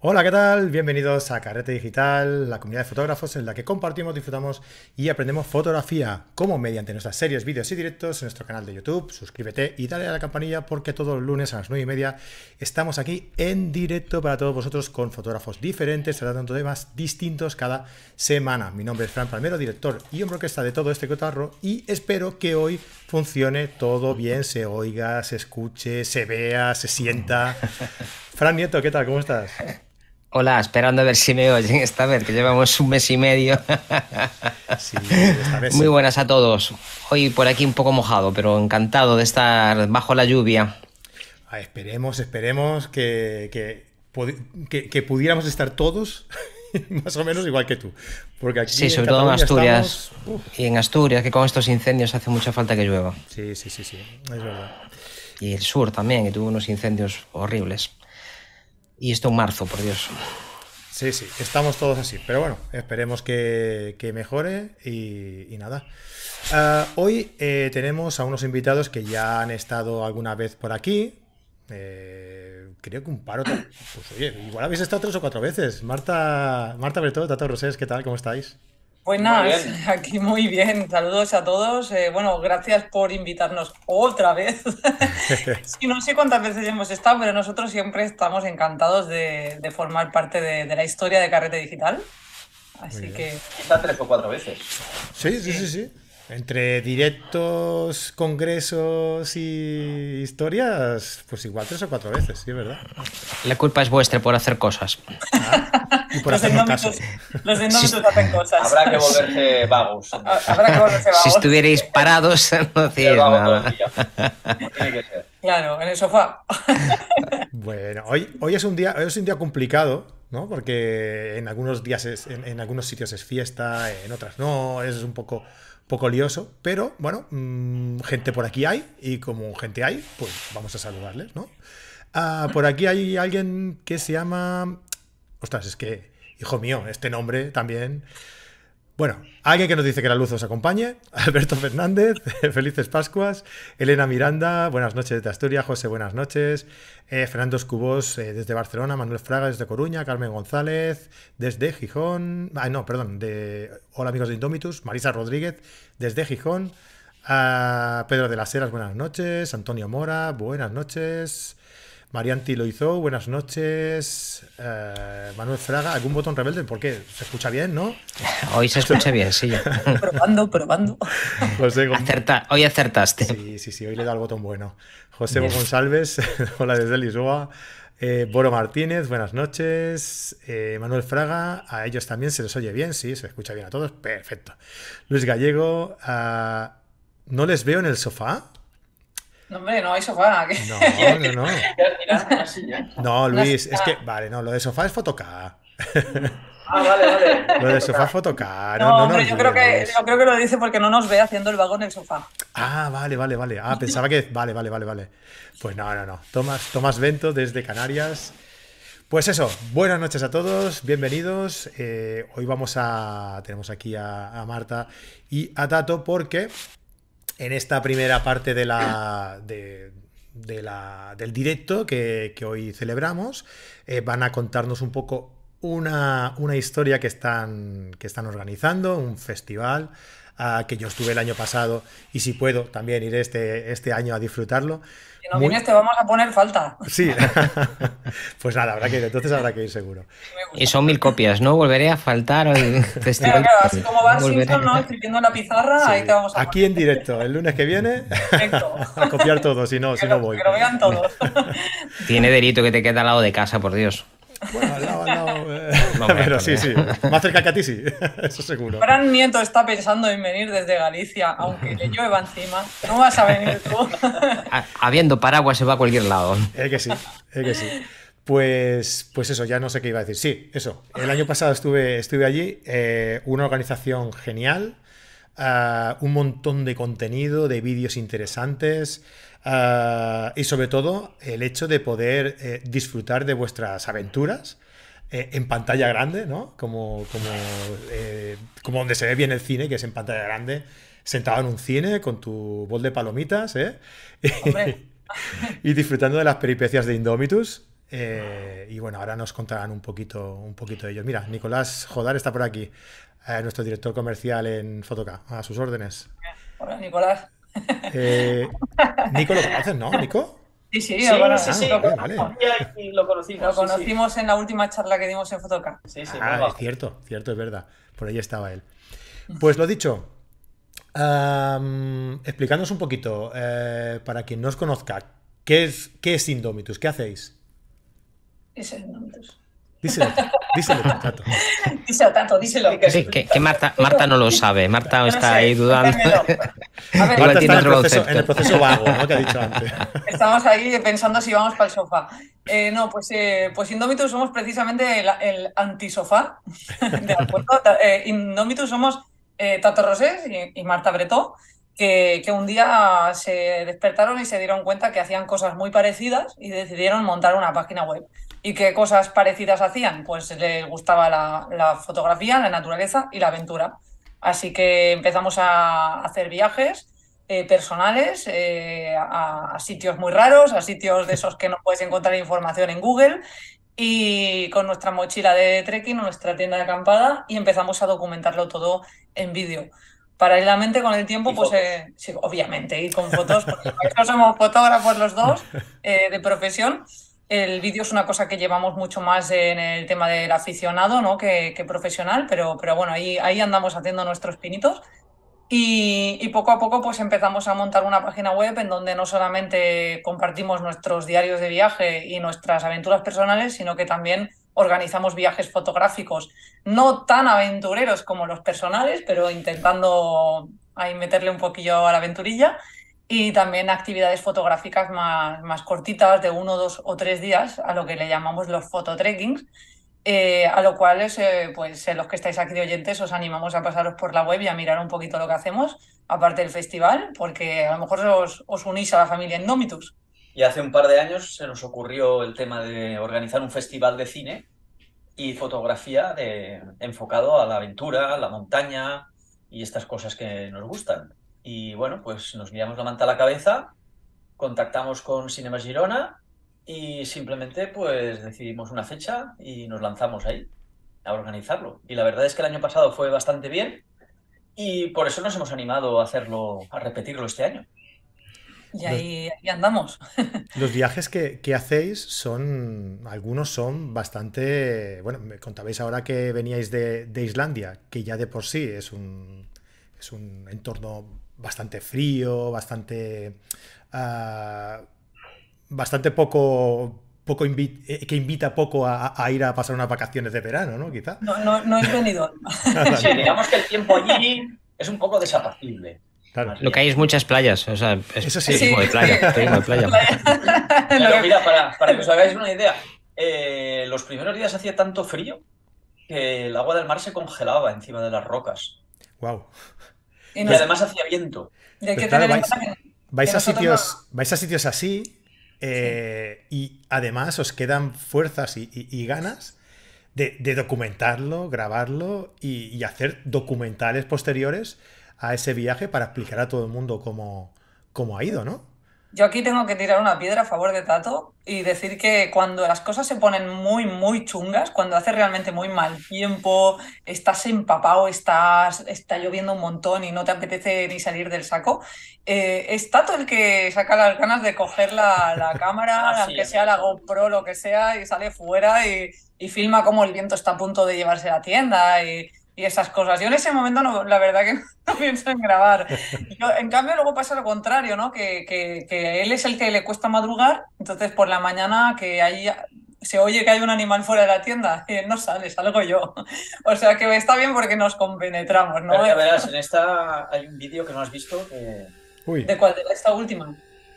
Hola, ¿qué tal? Bienvenidos a Carrete Digital, la comunidad de fotógrafos en la que compartimos, disfrutamos y aprendemos fotografía, como mediante nuestras series, vídeos y directos en nuestro canal de YouTube. Suscríbete y dale a la campanilla porque todos los lunes a las 9 y media estamos aquí en directo para todos vosotros con fotógrafos diferentes, tratando temas distintos cada semana. Mi nombre es Fran Palmero, director y hombre está de todo este cotarro y espero que hoy funcione todo bien, se oiga, se escuche, se vea, se sienta. Fran Nieto, ¿qué tal? ¿Cómo estás? Hola, esperando a ver si me oyen esta vez, que llevamos un mes y medio. Muy buenas a todos. Hoy por aquí un poco mojado, pero encantado de estar bajo la lluvia. Ah, esperemos, esperemos que, que, pudiéramos estar todos más o menos igual que tú. Porque aquí sí, sobre todo en Asturias. Y en Asturias, que con estos incendios hace mucha falta que llueva. Sí, sí, sí, sí, es verdad. Y el sur también, que tuvo unos incendios horribles. Y esto en marzo, por Dios. Sí, sí, estamos todos así. Pero bueno, esperemos que, mejore y, nada. Ah, hoy eh, tenemos a unos invitados que ya han estado alguna vez por aquí. Eh, creo que un paro. Pues oye, igual habéis estado tres o cuatro veces. Marta, Marta Bertó, Tato Rosés, ¿qué tal? ¿Cómo estáis? Buenas, aquí muy bien. Saludos a todos. Eh, bueno, gracias por invitarnos otra vez. sí, no sé cuántas veces hemos estado, pero nosotros siempre estamos encantados de, formar parte de, la historia de Carrete Digital. Así que. Quizá tres o cuatro veces. sí, sí. sí. sí. Entre directos, congresos y historias, pues igual tres o cuatro veces, sí, ¿verdad? La culpa es vuestra por hacer cosas. Ah, y por hacer caso. Los hacen cosas. Habrá que volverse vagos. Habrá que volverse vagos. Si estuvierais parados, no hacíais nada. Tiene que ser. Claro, en el sofá. Bueno, hoy, hoy, es un día, hoy es un día complicado, ¿no? Porque en algunos días es, en algunos sitios es fiesta, en otras no, es un poco poco lioso, pero bueno, mm, gente por aquí hay y como gente hay, pues vamos a saludarles, ¿no? Ah, por aquí hay alguien que se llama... Ostras, es que, hijo mío, este nombre también... Bueno, alguien que nos dice que la luz os acompañe. Alberto Fernández, felices Pascuas. Elena Miranda, buenas noches desde Asturias. José, buenas noches. Eh, Fernando Escubos eh, desde Barcelona. Manuel Fraga desde Coruña. Carmen González desde Gijón. Ah, no, perdón. De... Hola amigos de Indomitus. Marisa Rodríguez desde Gijón. Ah, Pedro de las Heras, buenas noches. Antonio Mora, buenas noches. Marianti Loizó, buenas noches. Eh, Manuel Fraga, ¿algún botón rebelde? ¿Por qué? ¿Se escucha bien, no? Hoy se escucha bien, sí. probando, probando. hoy acertaste. Sí, sí, sí, hoy le da el botón bueno. José González, hola desde Lisboa. Eh, Boro Martínez, buenas noches. Eh, Manuel Fraga, a ellos también se les oye bien, sí, se escucha bien a todos, perfecto. Luis Gallego, ah, ¿no les veo en el sofá? No, hombre, no hay sofá. No, no, no. no, Luis, es que, vale, no, lo de sofá es fotoca. Ah, vale, vale. Lo de sofá es fotoca. No, hombre, yo, creo que, yo creo que lo dice porque no nos ve haciendo el vago en el sofá. Ah, vale, vale, vale. Ah, pensaba que. Vale, vale, vale, vale. Pues no, no, no. Tomás, Tomás Vento desde Canarias. Pues eso, buenas noches a todos, bienvenidos. Eh, hoy vamos a. Tenemos aquí a, a Marta y a Tato porque en esta primera parte de la, de, la del directo que, hoy celebramos. Eh, van a contarnos un poco una, una, historia que están, que están organizando, un festival ah, que yo estuve el año pasado y si puedo también ir este, este año a disfrutarlo. Si no vienes te vamos a poner falta. Sí, pues nada, habrá que ir, entonces habrá que ir seguro. Y son mil copias, ¿no? Volveré a faltar al festival. Claro, así como vas Simpson, ¿no? Escribiendo en la pizarra, ahí te vamos a Aquí en directo, el lunes que viene, a copiar todo, si no, si no voy. Que lo vean todos. Tiene delito que te queda al lado de casa, por Dios. Bueno, al lado, al lado. Eh. pero sí, sí. Más cerca que a ti, sí. Eso seguro. Fran Nieto está pensando en venir desde Galicia, aunque le llueva encima. No vas a venir tú. Habiendo paraguas se va a cualquier lado. Es que sí, es que sí. Pues, pues eso, ya no sé qué iba a decir. Sí, eso. El año pasado estuve, estuve allí, eh, una organización genial, un montón de contenido, de vídeos interesantes. Y sobre todo el hecho de poder eh, disfrutar de vuestras aventuras eh, en pantalla grande, ¿no? Como, como, eh, como donde se ve bien el cine, que es en pantalla grande, sentado en un cine con tu bol de palomitas, ¿eh? y disfrutando de las peripecias de Indomitus. Eh, y bueno, ahora nos contarán un poquito, un poquito de ellos. Mira, Nicolás Jodar está por aquí, eh, nuestro director comercial en Fotoca, a sus órdenes. Hola, Nicolás. Eh, Nico lo conoces, ¿no, Nico? Sí, sí, Sí, bueno, sí, sí, Ah, lo, vale, y lo conocimos. lo sí. en la última charla que dimos en Fotoca. Sí, sí, Ah, es cierto, cierto, es verdad. Por ahí estaba él. Pues lo dicho, am, explicándonos un poquito, eh, para quien no os conozca, ¿qué es, qué es Indomitus? ¿Qué hacéis? Ese es. Díselo, díselo, Tato. Díselo, Tato, díselo. Sí, que, que Marta, Marta no lo sabe. Marta no está sé, ahí dudando. A ver, Marta tiene está en el, proceso, en el proceso vago, ¿no? Que ha dicho antes. Estamos ahí pensando si vamos para el sofá. Eh, no, pues, eh, pues Indomitus somos precisamente el, el antisofá. ¿De acuerdo? Eh, Indomitus somos eh, Tato Rosés y, y Marta Bretó, que, que un día se despertaron y se dieron cuenta que hacían cosas muy parecidas y decidieron montar una página web. ¿Y qué cosas parecidas hacían? Pues les gustaba la, la fotografía, la naturaleza y la aventura. Así que empezamos a hacer viajes eh, personales eh, a, a sitios muy raros, a sitios de esos que no puedes encontrar información en Google y con nuestra mochila de trekking, nuestra tienda de acampada y empezamos a documentarlo todo en vídeo. Paralelamente con el tiempo, pues eh, sí, obviamente, y con fotos, porque por eso somos fotógrafos los dos eh, de profesión. El vídeo es una cosa que llevamos mucho más en el tema del aficionado ¿no? que, profesional, pero, pero bueno, ahí, ahí andamos haciendo nuestros pinitos. Y, y poco a poco pues empezamos a montar una página web en donde no solamente compartimos nuestros diarios de viaje y nuestras aventuras personales, sino que también organizamos viajes fotográficos, no tan aventureros como los personales, pero intentando ahí meterle un poquillo a la aventurilla. Y también actividades fotográficas más, más cortitas, de uno, dos o tres días, a lo que le llamamos los fototrekkings, eh, a lo cual, eh, pues eh, los que estáis aquí de oyentes, os animamos a pasaros por la web y a mirar un poquito lo que hacemos, aparte del festival, porque a lo mejor os, os unís a la familia Indomitus. Y hace un par de años se nos ocurrió el tema de organizar un festival de cine y fotografía enfocado a la aventura, a la montaña y estas cosas que nos gustan. Y bueno, pues nos liamos la manta a la cabeza, contactamos con Cinema Girona y simplemente pues decidimos una fecha y nos lanzamos ahí a organizarlo. Y la verdad es que el año pasado fue bastante bien y por eso nos hemos animado a hacerlo, a repetirlo este año. Y ahí, ahí andamos. Los viajes que, que hacéis son, algunos son bastante, bueno, me contabais ahora que veníais de, de Islandia, que ya de por sí es un, es un entorno bastante frío, bastante, ah, bastante poco, poco invi- eh, que invita poco a, a ir a pasar unas vacaciones de verano, ¿no? Quizá. No, no, no es venido. Sí, digamos que el tiempo allí es un poco desapacible. Claro. Lo que hay es muchas playas. O sea, es Eso sí. turismo de playa. turismo de playa. Pero mira, para, para que os hagáis una idea, eh, los primeros días hacía tanto frío que el agua del mar se congelaba encima de las rocas. Wow. Y además hacía viento. y hay que claro, tener en vais- cuenta que- Vais que a sitios, vais a sitios así eh, y además os quedan fuerzas y, y- y ganas de, de documentarlo, grabarlo y, y hacer documentales posteriores a ese viaje para explicar a todo el mundo cómo, cómo ha ido, ¿no? Yo aquí tengo que tirar una piedra a favor de Tato y decir que cuando las cosas se ponen muy, muy chungas, cuando hace realmente muy mal tiempo, estás empapado, estás, está lloviendo un montón y no te apetece ni salir del saco, eh, es Tato el que saca las ganas de coger la, la cámara, Ah, aunque sea la GoPro, lo que sea, y sale fuera y, y filma cómo el viento está a punto de llevarse la tienda y, y esas cosas. Yo en ese momento, no, la verdad que no pienso en grabar. Yo, en cambio, luego pasa lo contrario, ¿no? Que, que, que él es el que le cuesta madrugar, entonces por la mañana que ahí se oye que hay un animal fuera de la tienda y él no sale, salgo yo. O sea que está bien porque nos compenetramos, ¿no? Pero ya verás, en esta hay un vídeo que no has visto que Uy, ¿De cuál? ¿De esta última?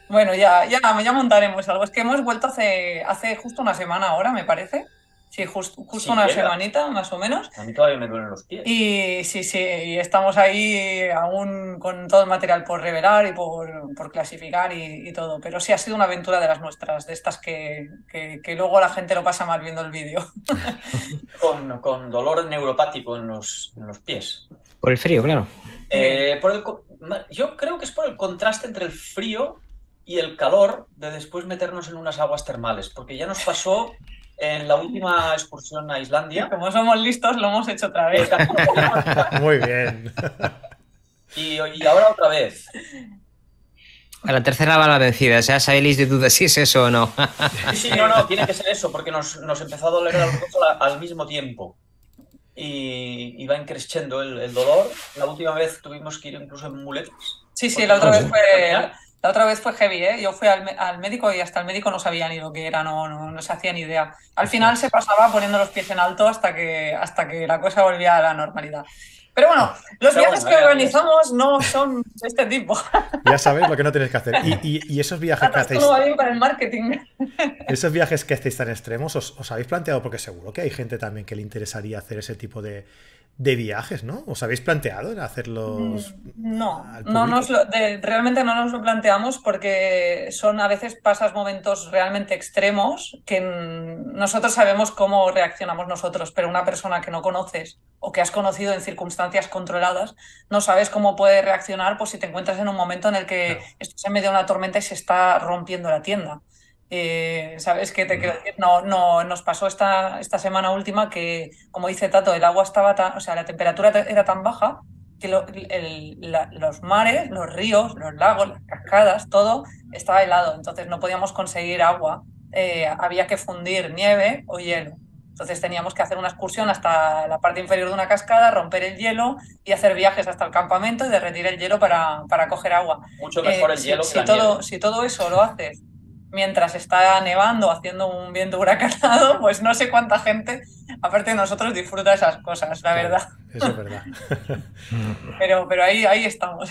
Bueno, ya, ya, ya montaremos algo. Es que hemos vuelto hace, hace justo una semana ahora, me parece. Sí, just- justo Sí, una semanita, más o menos. a mí todavía me duelen los pies. Y sí, sí, y estamos ahí aún con todo el material por revelar y por, por clasificar y, y todo. Pero sí ha sido una aventura de las nuestras, de estas que, que, que luego la gente lo pasa mal viendo el vídeo. Con, con dolor neuropático en los, en los pies. Por el frío, claro. Eh, por el yo creo que es por el contraste entre el frío y el calor de después meternos en unas aguas termales, porque ya nos pasó en la última excursión a Islandia. Como somos listos, lo hemos hecho otra vez. Muy bien. Y, y ahora otra vez. A la tercera va la vencida, ya sabéis de duda si es eso o no. Sí, sí, no, no, tiene que ser eso, porque nos, nos empezó a doler al, al mismo tiempo. Y, y va increciendo el, el, dolor. La última vez tuvimos que ir incluso en muletas. Sí, sí, la otra vez fue, la otra vez fue heavy, ¿eh? Yo fui al, al, médico y hasta el médico no sabía ni lo que era, no, no, no se hacía ni idea. Al final se pasaba poniendo los pies en alto hasta que, hasta que la cosa volvía a la normalidad. Pero bueno, los viajes que organizamos no son de este tipo. Ya sabéis lo que no tenéis que hacer. Y, y, y esos viajes que hacéis. bien para el marketing. Esos viajes que hacéis tan extremos, os, os, habéis planteado, porque seguro que hay gente también que le interesaría hacer ese tipo de, de viajes, ¿no? ¿Os habéis planteado en hacerlos? No, no nos lo, de, realmente no nos lo planteamos porque son a veces pasas momentos realmente extremos que nosotros sabemos cómo reaccionamos nosotros, pero una persona que no conoces o que has conocido en circunstancias controladas, no sabes cómo puede reaccionar pues, si te encuentras en un momento en el que claro. estás en medio de una tormenta y se está rompiendo la tienda. Eh, ¿Sabes qué te quiero decir? No, no, nos pasó esta, esta semana última que, como dice Tato, el agua estaba tan, o sea, la temperatura era tan baja que lo, el, la, los mares, los ríos, los lagos, las cascadas, todo estaba helado. Entonces no podíamos conseguir agua. Eh, había que fundir nieve o hielo. Entonces teníamos que hacer una excursión hasta la parte inferior de una cascada, romper el hielo y hacer viajes hasta el campamento y derretir el hielo para, para coger agua. Mucho mejor eh, el hielo si, que si la todo, nieve. si todo eso lo haces mientras está nevando, haciendo un viento huracanado, pues no sé cuánta gente, aparte de nosotros, disfruta esas cosas, la verdad. Eso es verdad. Pero, pero ahí, ahí estamos.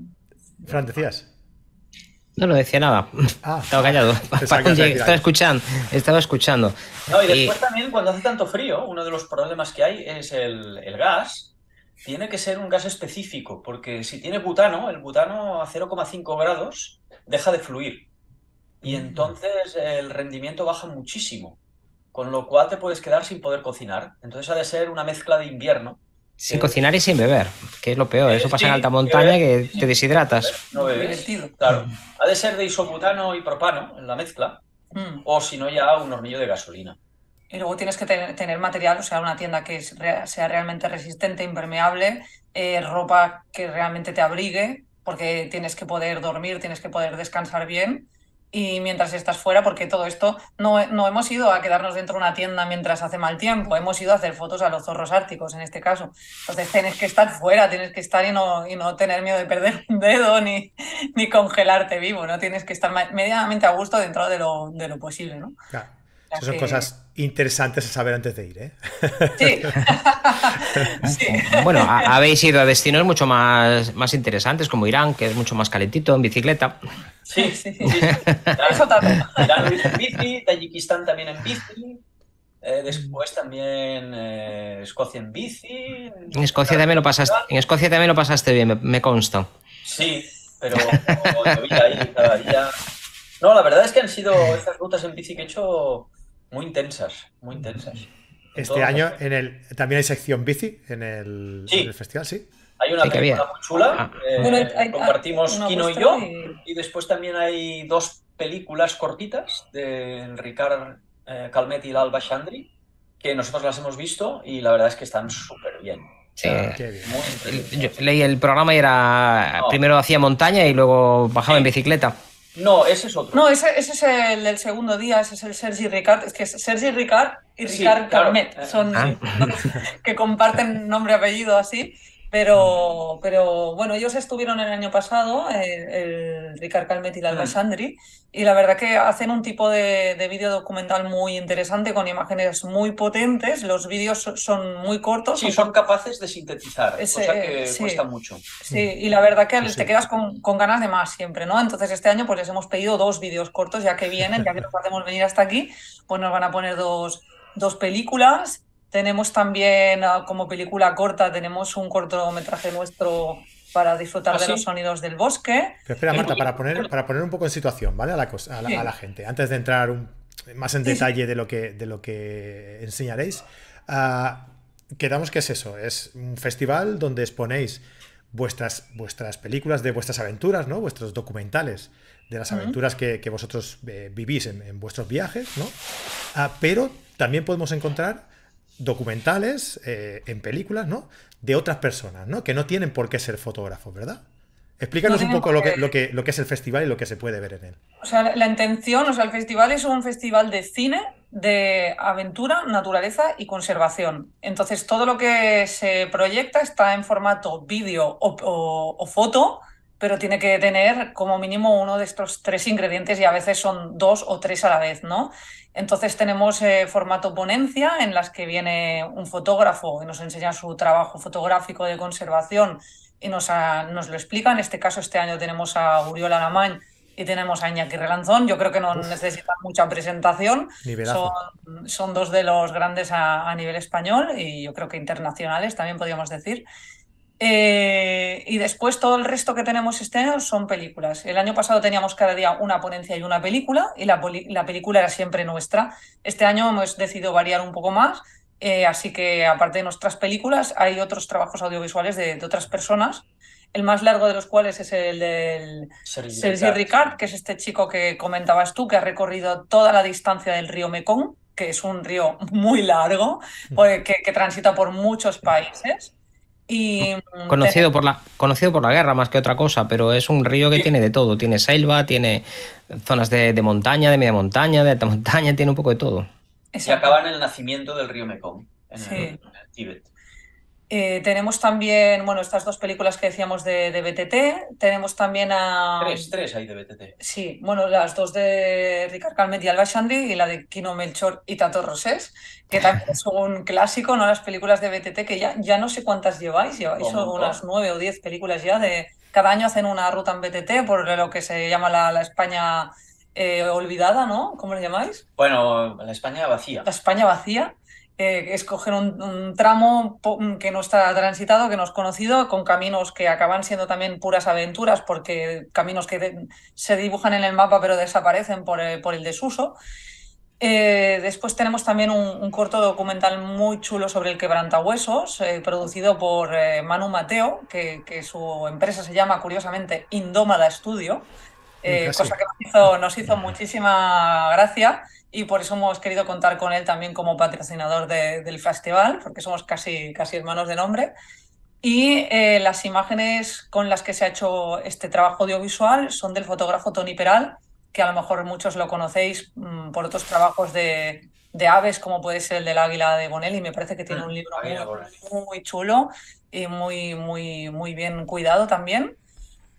Fran, decías. No, no decía nada. Ah, Estaba callado. Estaba escuchando. Estaba escuchando. No, y Y- después también cuando hace tanto frío, uno de los problemas que hay es el, el gas. Tiene que ser un gas específico, porque si tiene butano, el butano a 0,5 grados deja de fluir. Y entonces el rendimiento baja muchísimo, con lo cual te puedes quedar sin poder cocinar. Entonces ha de ser una mezcla de invierno. Sin cocinar y sin beber, que es lo peor. Eso Eh, pasa en alta que montaña beber, que te deshidratas. No bebes. Divertido. Claro. Ha de ser de isobutano y propano en la mezcla, Mm. o si no ya un hornillo de gasolina. Y luego tienes que tener, tener material, o sea, una tienda que sea realmente resistente, impermeable, eh, ropa que realmente te abrigue, porque tienes que poder dormir, tienes que poder descansar bien. Y mientras estás fuera, porque todo esto no, no hemos ido a quedarnos dentro de una tienda mientras hace mal tiempo, hemos ido a hacer fotos a los zorros árticos en este caso. Entonces tienes que estar fuera, tienes que estar y no, y no tener miedo de perder un dedo ni, ni congelarte vivo, ¿no? Tienes que estar medianamente a gusto dentro de lo, de lo posible, ¿no? Claro. Esas son que- cosas interesantes a saber antes de ir, ¿eh? Sí. sí. Bueno, ha- habéis ido a destinos mucho más, más interesantes, como Irán, que es mucho más calentito, en bicicleta. Sí, Sí. sí. Irán- Eso también. Irán lo hizo en bici, Tayikistán también en bici, eh, después también eh, Escocia en bici. En Escocia también lo pasaste, en Escocia también lo pasaste bien, me, me consta. Sí, pero llovía ahí cada día. No, la verdad es que han sido estas rutas en bici que he hecho muy intensas, muy intensas. En Este año en el, también hay sección bici en el, Sí. en el festival, sí. Hay una Sí, que película bien. muy chula, Ah. eh, Bueno, hay- hay- compartimos Kino y yo, y- y después también hay dos películas cortitas de Ricard eh, Calmet y Alba Chandri, que nosotros las hemos visto y la verdad es que están súper bien. Sí. Qué bien. Muy Yo leí el programa y era. No. Primero hacía montaña y luego bajaba Sí. en bicicleta. No, ese es otro. No, ese, ese es el del segundo día, ese es el Sergi Ricard. Es que es Sergi Ricard y Sí, Ricard claro. Eh, son Ah. que comparten nombre y apellido así. Pero, pero bueno, ellos estuvieron el año pasado, eh, el Ricard Calmet y la Alba. Sandri, y la verdad que hacen un tipo de, de vídeo documental muy interesante con imágenes muy potentes. Los vídeos so- son muy cortos, Sí, son son capaces de sintetizar, Ese, cosa que sí. cuesta mucho. Sí, y la verdad que sí. te quedas con, con ganas de más siempre, ¿no? Entonces este año pues les hemos pedido dos vídeos cortos, ya que vienen, ya que nos hacemos venir hasta aquí, pues nos van a poner dos, dos películas. Tenemos también ah, como película corta, tenemos un cortometraje nuestro para disfrutar ¿Ah, de sí? los sonidos del bosque. Pero espera. Marta, para poner, para poner un poco en situación, ¿vale? A la, cosa- a la, Sí. a la gente, antes de entrar un- más en detalle de lo que, de lo que enseñaréis, ah, quedamos que es eso, es un festival donde exponéis vuestras, vuestras películas de vuestras aventuras, ¿no? Vuestros documentales de las aventuras que, vosotros eh, vivís en, vuestros viajes, ¿no? Ah, pero también podemos encontrar documentales eh, en películas, ¿no? De otras personas, ¿no? Que no tienen por qué ser fotógrafos, ¿verdad? Explícanos un poco lo que, lo, que, lo que es el festival y lo que se puede ver en él. O sea, la intención, o sea, el festival es un festival de cine, de aventura, naturaleza y conservación. Entonces, todo lo que se proyecta está en formato vídeo o, foto, pero tiene que tener como mínimo uno de estos tres ingredientes y a veces son dos o tres a la vez, ¿no? Entonces tenemos eh, formato ponencia en las que viene un fotógrafo y nos enseña su trabajo fotográfico de conservación y nos, nos lo explica. En este caso, este año tenemos a Uriol Alamán y tenemos a Iñaki Relanzón. Yo creo que no necesitan mucha presentación. Son, son, dos de los grandes a, nivel español y yo creo que internacionales también podríamos decir. Eh, y después todo el resto que tenemos este año son películas. El año pasado teníamos cada día una ponencia y una película y la, la película era siempre nuestra. Este año hemos decidido variar un poco más eh, así que aparte de nuestras películas, hay otros trabajos audiovisuales de, otras personas. El más largo de los cuales es el del Sergi Ricard, que es este chico que comentabas tú, que ha recorrido toda la distancia del río Mekong, que es un río muy largo, pues, que, transita por muchos países. Y, mm, conocido, por la, conocido por la guerra más que otra cosa, pero es un río que tiene de todo. Tiene selva, tiene zonas de, de montaña, de media montaña, de alta montaña, tiene un poco de todo. Y acaba en el nacimiento del río Mekong, en, el, Tíbet. Eh, tenemos también, bueno, estas dos películas que decíamos de, BTT. Tenemos también a. Tres, tres hay de BTT. Sí, bueno, las dos de Ricard Calmet y Alba Shandi y la de Kino Melchor y Tato Rosés, que también es un clásico, ¿no? Las películas de BTT, que ya, ya no sé cuántas lleváis, lleváis unas nueve o diez películas ya de. Cada año hacen una ruta en BTT por lo que se llama la, la España eh, olvidada, ¿no? ¿Cómo le llamáis? Bueno, la España vacía. La España vacía. Eh, es coger un, tramo que no está transitado, que no es conocido, con caminos que acaban siendo también puras aventuras, porque caminos que se dibujan en el mapa pero desaparecen por, eh, el desuso. después tenemos también un, corto documental muy chulo sobre el quebrantahuesos, producido por Manu Mateo, que, que, su empresa se llama curiosamente Indómada Studio. Eh, cosa que nos hizo, muchísima gracia y por eso hemos querido contar con él también como patrocinador del festival, porque somos casi, casi hermanos de nombre. Y eh, las imágenes con las que se ha hecho este trabajo audiovisual son del fotógrafo Tony Peral, que a lo mejor muchos lo conocéis mm, por otros trabajos de, aves, como puede ser el del águila de Bonelli. Me parece que tiene un libro muy, muy, chulo y muy, muy, muy bien cuidado también.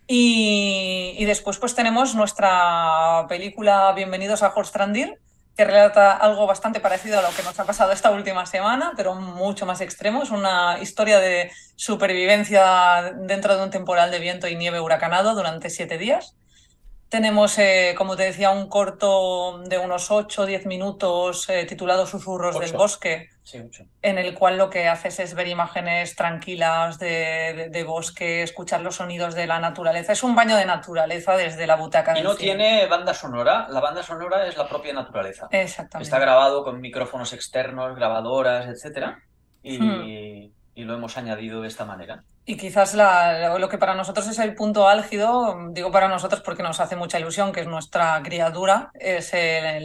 Y, después pues tenemos nuestra película Bienvenidos a Horstrandir, que relata algo bastante parecido a lo que nos ha pasado esta última semana, pero mucho más extremo. Es una historia de supervivencia dentro de un temporal de viento y nieve huracanado durante siete días. Tenemos, eh, como te decía, un corto de unos 8 o 10 minutos eh, titulado Susurros del Bosque, en el cual lo que haces es ver imágenes tranquilas de, bosque, escuchar los sonidos de la naturaleza. Es un baño de naturaleza desde la butaca. Y no tiene banda sonora, la banda sonora es la propia naturaleza. Exactamente. Está grabado con micrófonos externos, grabadoras, etc. Y, hmm. Y lo hemos añadido de esta manera. Y quizás lo que para nosotros es el punto álgido, digo para nosotros porque nos hace mucha ilusión, que es nuestra criatura, es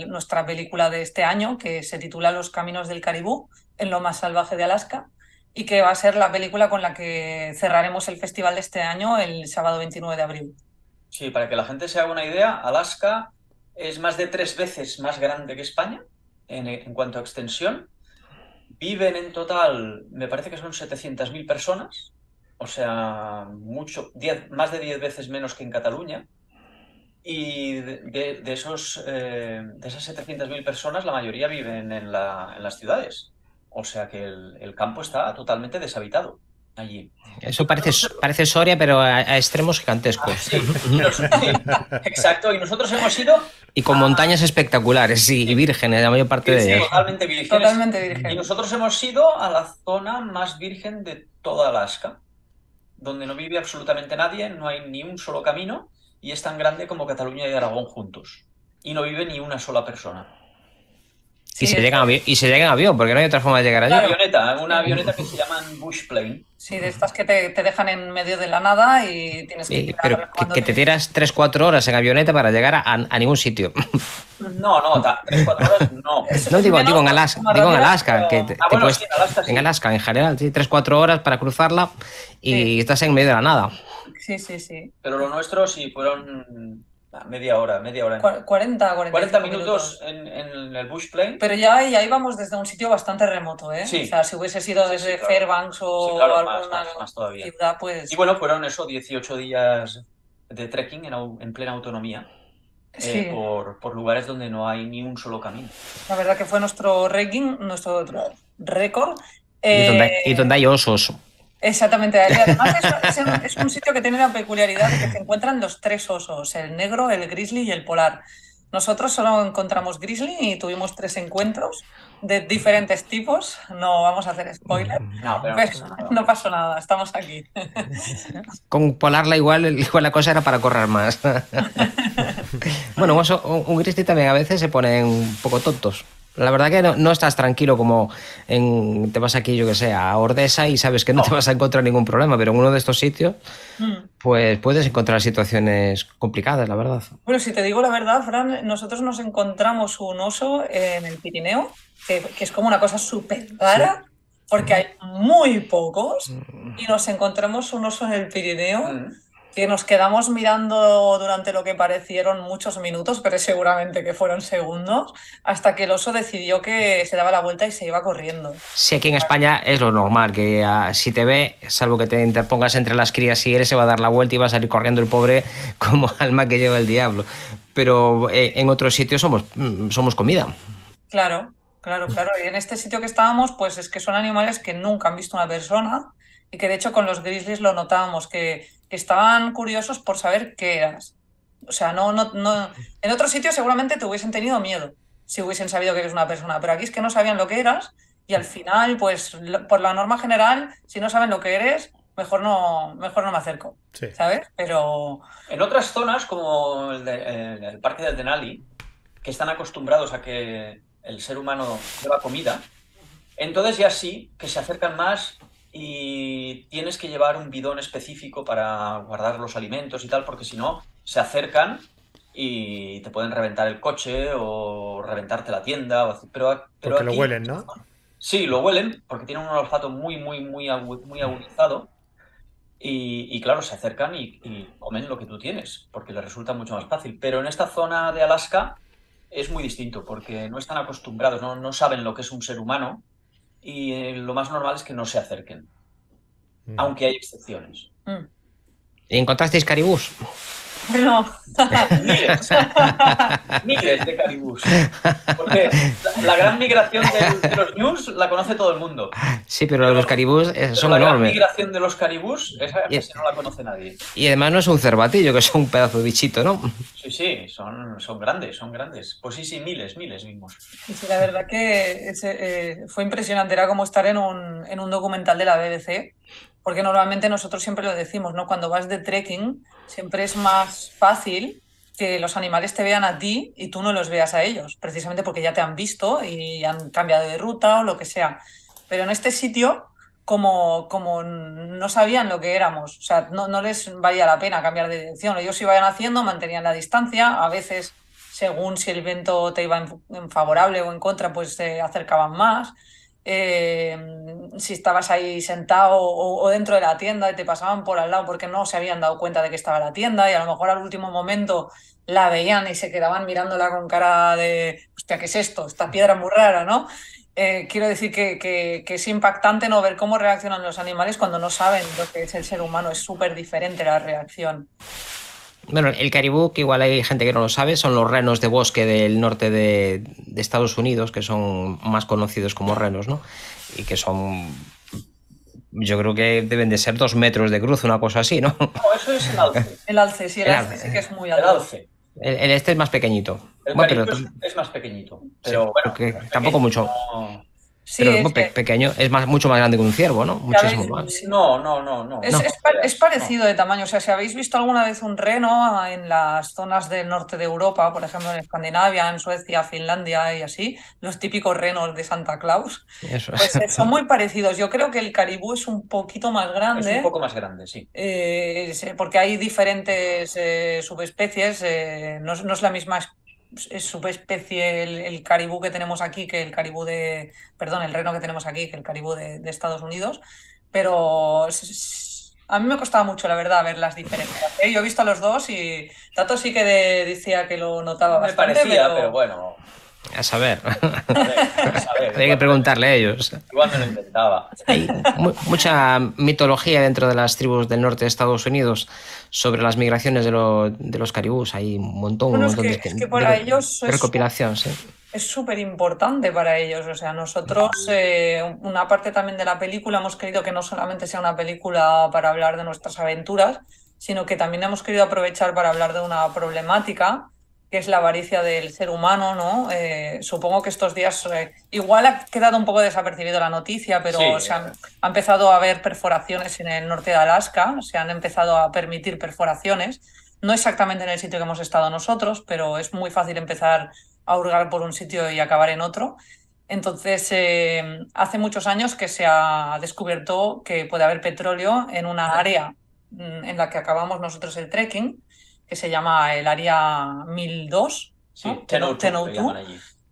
nuestra película de este año, que se titula Los Caminos del Caribú, en lo más salvaje de Alaska, y que va a ser la película con la que cerraremos el festival de este año el sábado 29 de abril. Sí, para que la gente se haga una idea, Alaska es más de tres veces más grande que España en, en cuanto a extensión. Viven en total, me parece que son 700.000 personas o sea, mucho, más de 10 veces menos que en Cataluña. Y de, esos, eh, de esas 700.000 personas, la mayoría viven en, las ciudades. O sea que el, campo está totalmente deshabitado allí. Eso parece, parece Soria, pero a, extremos gigantescos. Ah, exacto, y nosotros hemos ido... Y con montañas espectaculares, sí, y vírgenes, la mayor parte de ellas. Totalmente vírgenes. Totalmente vírgenes. Y nosotros hemos ido a la zona más virgen de toda Alaska donde no vive absolutamente nadie, no hay ni un solo camino y es tan grande como Cataluña y Aragón juntos. Y no vive ni una sola persona. Y, se llega en avi- y se llega en avión, porque no hay otra forma de llegar Una allá. avioneta, una avioneta que se llaman bush plane. Sí, de estas que te, te dejan en medio de la nada y tienes que Sí, tirar pero que, te tiras 3-4 horas en avioneta para llegar a, a ningún sitio. No, no, ta- tres, cuatro horas no. No digo, digo en Alaska, digo en Alaska, pero- que te, Ah, te puedes- sí, en Alaska sí. en Alaska en general, sí, 3-4 horas para cruzarla y Sí. estás en medio de la nada. Sí, sí, sí. Pero lo nuestro sí fueron ah, media hora, media hora. Cua- 40, 45 40 minutos en, en el bush plane. Pero ya, ya íbamos desde un sitio bastante remoto, ¿eh? Sí. O sea, si hubiese sido Sí, sí, desde claro. Fairbanks o Sí, claro, alguna más, más todavía. ciudad, pues... Y bueno, fueron eso, 18 días de trekking en, en plena autonomía. eh, Sí. por, por lugares donde no hay ni un solo camino. La verdad que fue nuestro ranking, nuestro récord. Y, Eh, donde, y donde hay osos. Exactamente. y Además, es, es un- es un sitio que tiene la peculiaridad de que se encuentran los tres osos, el negro, el grizzly y el polar. Nosotros solo encontramos grizzly y tuvimos tres encuentros de diferentes tipos. No vamos a hacer spoiler. No, pero Pero no pasó nada, estamos aquí. Con polarla igual, igual la cosa era para correr más. bueno, un, oso- un- un grizzly también a veces se ponen un poco tontos. La verdad que no, no estás tranquilo como en, te vas aquí, yo que sé, a Ordesa y sabes que no te vas a encontrar ningún problema, pero en uno de estos sitios, Mm. pues puedes encontrar situaciones complicadas, la verdad. Bueno, si te digo la verdad, Fran, nosotros nos encontramos un oso en el Pirineo, que, que es como una cosa súper rara, porque hay muy pocos, y nos encontramos un oso en el Pirineo Mm. Que nos quedamos mirando durante lo que parecieron muchos minutos, pero seguramente que fueron segundos, hasta que el oso decidió que se daba la vuelta y se iba corriendo. Sí, aquí en España es lo normal, que ah, si te ve, salvo que te interpongas entre las crías y él se va a dar la vuelta y va a salir corriendo el pobre como alma que lleva el diablo. Pero eh, en otros sitios somos, mm, somos comida. Claro, claro, claro. Y en este sitio que estábamos, pues es que son animales que nunca han visto una persona y que de hecho con los grizzlies lo notábamos, que, que estaban curiosos por saber qué eras. O sea, no, no, no. En otros sitios seguramente te hubiesen tenido miedo si hubiesen sabido que eres una persona, pero aquí es que no sabían lo que eras y al final, pues lo- por la norma general, si no saben lo que eres, mejor no, mejor no me acerco, Sí. ¿sabes? Pero En otras zonas, como el, de- el- el parque del Denali, que están acostumbrados a que el ser humano lleva comida, entonces ya sí que se acercan más y tienes que llevar un bidón específico para guardar los alimentos y tal, porque si no, se acercan y te pueden reventar el coche o reventarte la tienda. o- Pero, pero Porque lo huelen, ¿no? Sí, lo huelen porque tienen un olfato muy, muy, muy, agu- muy agudizado. Y, y claro, se acercan y, y comen lo que tú tienes, porque les resulta mucho más fácil. Pero en esta zona de Alaska es muy distinto, porque no están acostumbrados, no, no saben lo que es un ser humano, y eh, lo más normal es que no se acerquen, Mm. aunque hay excepciones. mm, ¿Y encontrasteis caribús? no. Miles, miles de caribús. Porque la, la gran migración de, de los news la conoce todo el mundo. Sí, pero los caribús eh, son la gran enormes. migración de los caribús, esa Y- no la conoce nadie. Y además no es un cervatillo, que es un pedazo de bichito, ¿no? Sí, son, son grandes, son grandes. Pues sí, sí, miles, miles vimos. Y sí, la verdad que eh, fue impresionante, era como estar en un, en un documental de la BBC, porque normalmente nosotros siempre lo decimos, ¿no? Cuando vas de trekking, siempre es más fácil que los animales te vean a ti y tú no los veas a ellos, precisamente porque ya te han visto y han cambiado de ruta o lo que sea. Pero en este sitio, como, como no sabían lo que éramos, o sea, no, no les valía la pena cambiar de dirección, ellos iban haciendo, mantenían la distancia, a veces según si el viento te iba en, en favorable o en contra, pues se acercaban más. Eh, si estabas ahí sentado o, dentro de la tienda te pasaban por al lado porque no se habían dado cuenta de que estaba la tienda y a lo mejor al último momento la veían y se quedaban mirándola con cara de, hostia, ¿qué es esto? Esta piedra muy rara, ¿no? Eh, quiero decir que, que- que es impactante no ver cómo reaccionan los animales cuando no saben lo que es el ser humano. Es súper diferente la reacción. Bueno, el caribú, que igual hay gente que no lo sabe, son los renos de bosque del norte de, de Estados Unidos, que son más conocidos como renos, ¿no? Y que son. Yo creo que deben de ser dos metros de cruz, una cosa así, ¿no? No, eso es el alce. El alce, sí, el, El alce alce. sí que es muy El alto. alce. El, el este es más pequeñito. El Bueno, pero es, más pequeñito. Pero bueno, porque pequeño, tampoco mucho. Sí, pero es pequeño, es más, mucho más grande que un ciervo, ¿no? Muchísimo más. No, no, no, no. Es, es, parecido de tamaño. O sea, si habéis visto alguna vez un reno en las zonas del norte de Europa, por ejemplo en Escandinavia, en Suecia, Finlandia y así, los típicos renos de Santa Claus, pues eh, son muy parecidos. Yo creo que el caribú es un poquito más grande. Es un poco más grande, sí. Eh, porque hay diferentes eh, subespecies, no, no, es la misma es subespecie el, el, caribú que tenemos aquí que el caribú de, perdón, el reno que tenemos aquí que el caribú de, Estados Unidos, pero a mí me costaba mucho, la verdad, ver las diferencias. ¿eh? Yo he visto a los dos y Tato sí que decía que lo notaba me parecía, pero bueno, a saber. Hay que preguntarle a ellos. Igual me lo intentaba. Hay mucha mitología dentro de las tribus del norte de Estados Unidos sobre las migraciones de, los caribús. Hay un montón, un montón es que, para ellos recopilación, sí. Es súper importante para ellos. O sea, nosotros, eh, una parte también de la película, hemos querido que no solamente sea una película para hablar de nuestras aventuras, sino que también hemos querido aprovechar para hablar de una problemática que es la avaricia del ser humano, ¿no? Eh, supongo que estos días eh, igual ha quedado un poco desapercibido la noticia, pero se han, ha empezado a haber perforaciones en el norte de Alaska, se han empezado a permitir perforaciones, no exactamente en el sitio que hemos estado nosotros, pero es muy fácil empezar a hurgar por un sitio y acabar en otro. Entonces, eh, hace muchos años que se ha descubierto que puede haber petróleo en una área mm, en la que acabamos nosotros el trekking, que se llama el área 1002. Sí, ¿no?